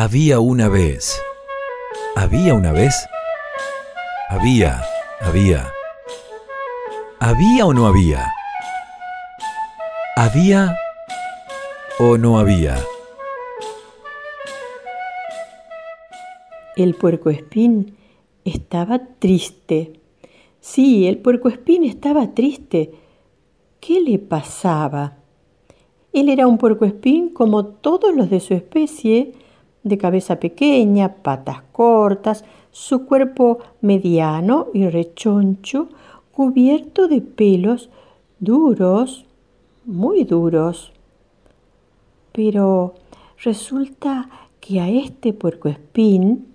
Había una vez. Había una vez. Había, había. ¿Había o no había? ¿Había o no había? El puercoespín estaba triste. Sí, el puercoespín estaba triste. ¿Qué le pasaba? Él era un puercoespín como todos los de su especie, de cabeza pequeña, patas cortas, su cuerpo mediano y rechoncho, cubierto de pelos duros, muy duros. Pero resulta que a este puercoespín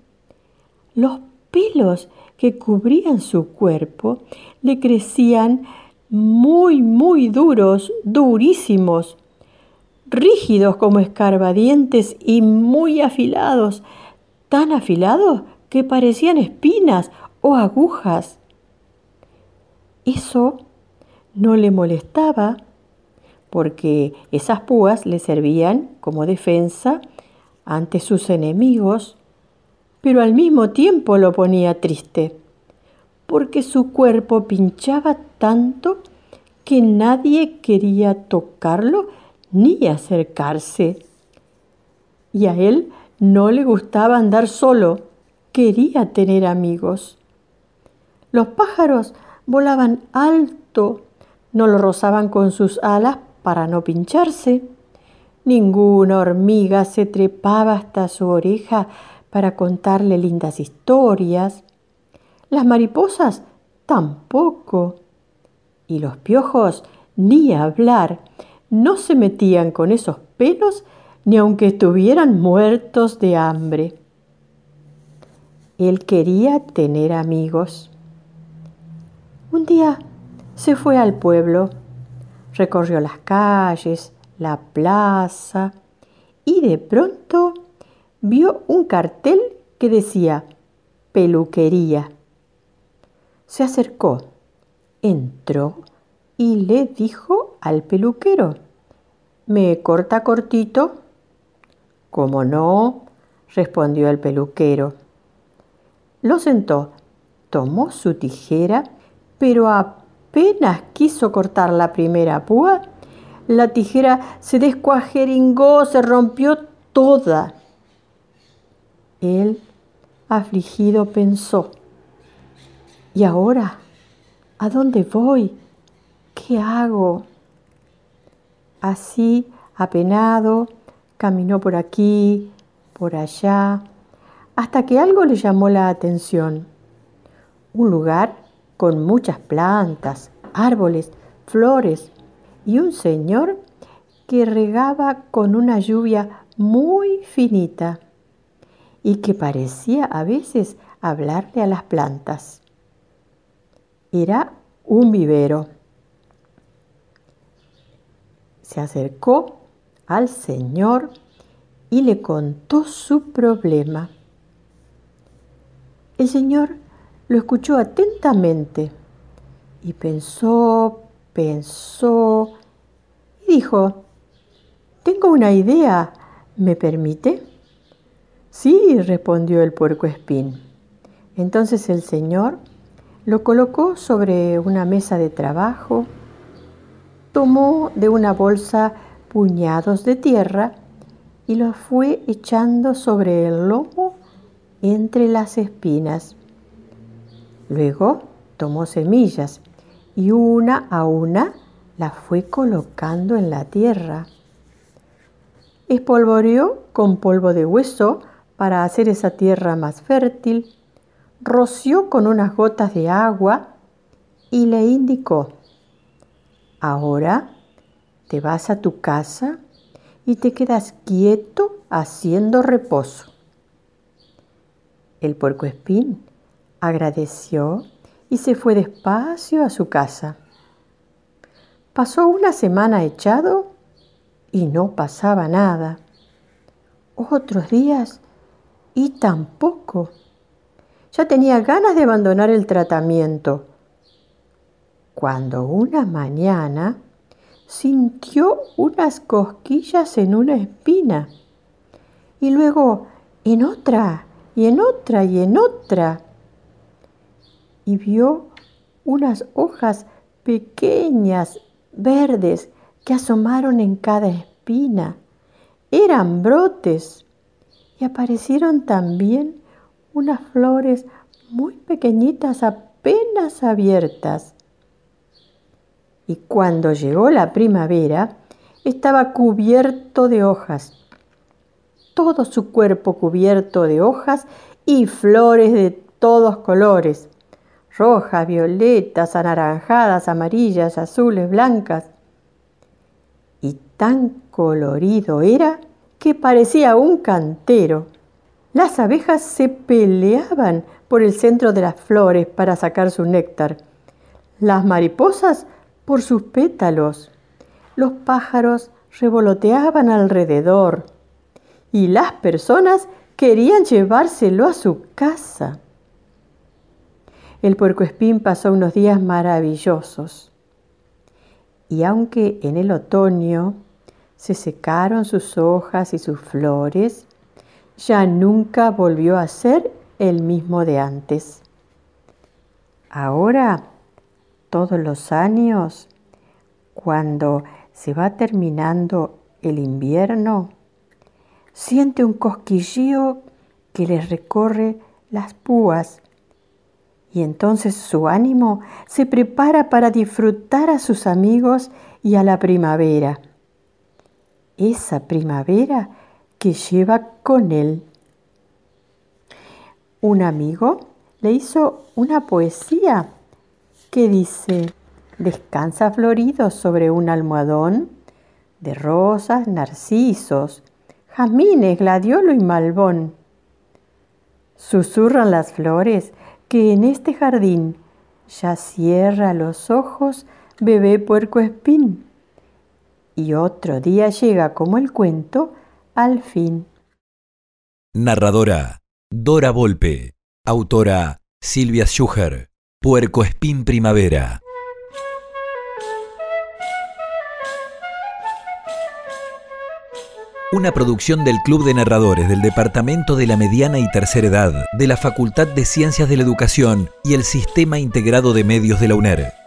los pelos que cubrían su cuerpo le crecían muy, muy duros, durísimos, rígidos como escarbadientes y muy afilados, tan afilados que parecían espinas o agujas. Eso no le molestaba porque esas púas le servían como defensa ante sus enemigos, pero al mismo tiempo lo ponía triste, porque su cuerpo pinchaba tanto que nadie quería tocarlo ni acercarse. Y a él no le gustaba andar solo, quería tener amigos. Los pájaros volaban alto, no lo rozaban con sus alas para no pincharse. Ninguna hormiga se trepaba hasta su oreja para contarle lindas historias. Las mariposas tampoco. Y los piojos ni hablar no se metían con esos pelos ni aunque estuvieran muertos de hambre. Él quería tener amigos. Un día se fue al pueblo, recorrió las calles, la plaza y de pronto vio un cartel que decía peluquería. Se acercó, entró y le dijo al peluquero, ¿me corta cortito? ¿Cómo no? respondió el peluquero. Lo sentó, tomó su tijera, pero apenas quiso cortar la primera púa, la tijera se descuajeringó, se rompió toda. Él, afligido, pensó, ¿y ahora? ¿A dónde voy? ¿Qué hago? Así, apenado, caminó por aquí, por allá, hasta que algo le llamó la atención. Un lugar con muchas plantas, árboles, flores y un señor que regaba con una lluvia muy finita y que parecía a veces hablarle a las plantas. Era un vivero se acercó al Señor y le contó su problema. El Señor lo escuchó atentamente y pensó, pensó y dijo, tengo una idea, ¿me permite? Sí, respondió el puerco espín. Entonces el Señor lo colocó sobre una mesa de trabajo tomó de una bolsa puñados de tierra y los fue echando sobre el lomo entre las espinas. Luego tomó semillas y una a una las fue colocando en la tierra. Espolvoreó con polvo de hueso para hacer esa tierra más fértil, roció con unas gotas de agua y le indicó, Ahora te vas a tu casa y te quedas quieto haciendo reposo. El puercoespín agradeció y se fue despacio a su casa. Pasó una semana echado y no pasaba nada. Otros días y tampoco. Ya tenía ganas de abandonar el tratamiento cuando una mañana sintió unas cosquillas en una espina y luego en otra, y en otra, y en otra. Y vio unas hojas pequeñas, verdes, que asomaron en cada espina. Eran brotes. Y aparecieron también unas flores muy pequeñitas apenas abiertas. Y cuando llegó la primavera, estaba cubierto de hojas, todo su cuerpo cubierto de hojas y flores de todos colores, rojas, violetas, anaranjadas, amarillas, azules, blancas. Y tan colorido era que parecía un cantero. Las abejas se peleaban por el centro de las flores para sacar su néctar, las mariposas por sus pétalos, los pájaros revoloteaban alrededor y las personas querían llevárselo a su casa. El puercoespín pasó unos días maravillosos y aunque en el otoño se secaron sus hojas y sus flores, ya nunca volvió a ser el mismo de antes. Ahora, todos los años, cuando se va terminando el invierno, siente un cosquillío que le recorre las púas y entonces su ánimo se prepara para disfrutar a sus amigos y a la primavera esa primavera que lleva con él. Un amigo le hizo una poesía que dice, descansa florido sobre un almohadón de rosas, narcisos, jazmines, gladiolo y malbón. Susurran las flores que en este jardín ya cierra los ojos bebé puerco espín y otro día llega como el cuento al fin. Narradora Dora Volpe. Autora Silvia Schuher. Puerco Espín Primavera. Una producción del Club de Narradores del Departamento de la Mediana y Tercera Edad, de la Facultad de Ciencias de la Educación y el Sistema Integrado de Medios de la UNER.